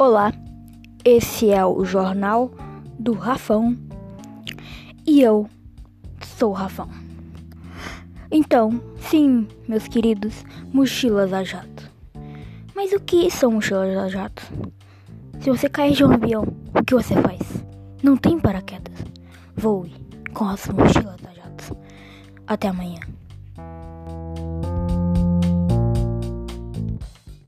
Olá, esse é o Jornal do Rafão e eu sou o Rafão. Então, sim, meus queridos, mochilas a jato. Mas o que são mochilas a jato? Se você cair de um avião, o que você faz? Não tem paraquedas. Voe com as mochilas a jato. Até amanhã.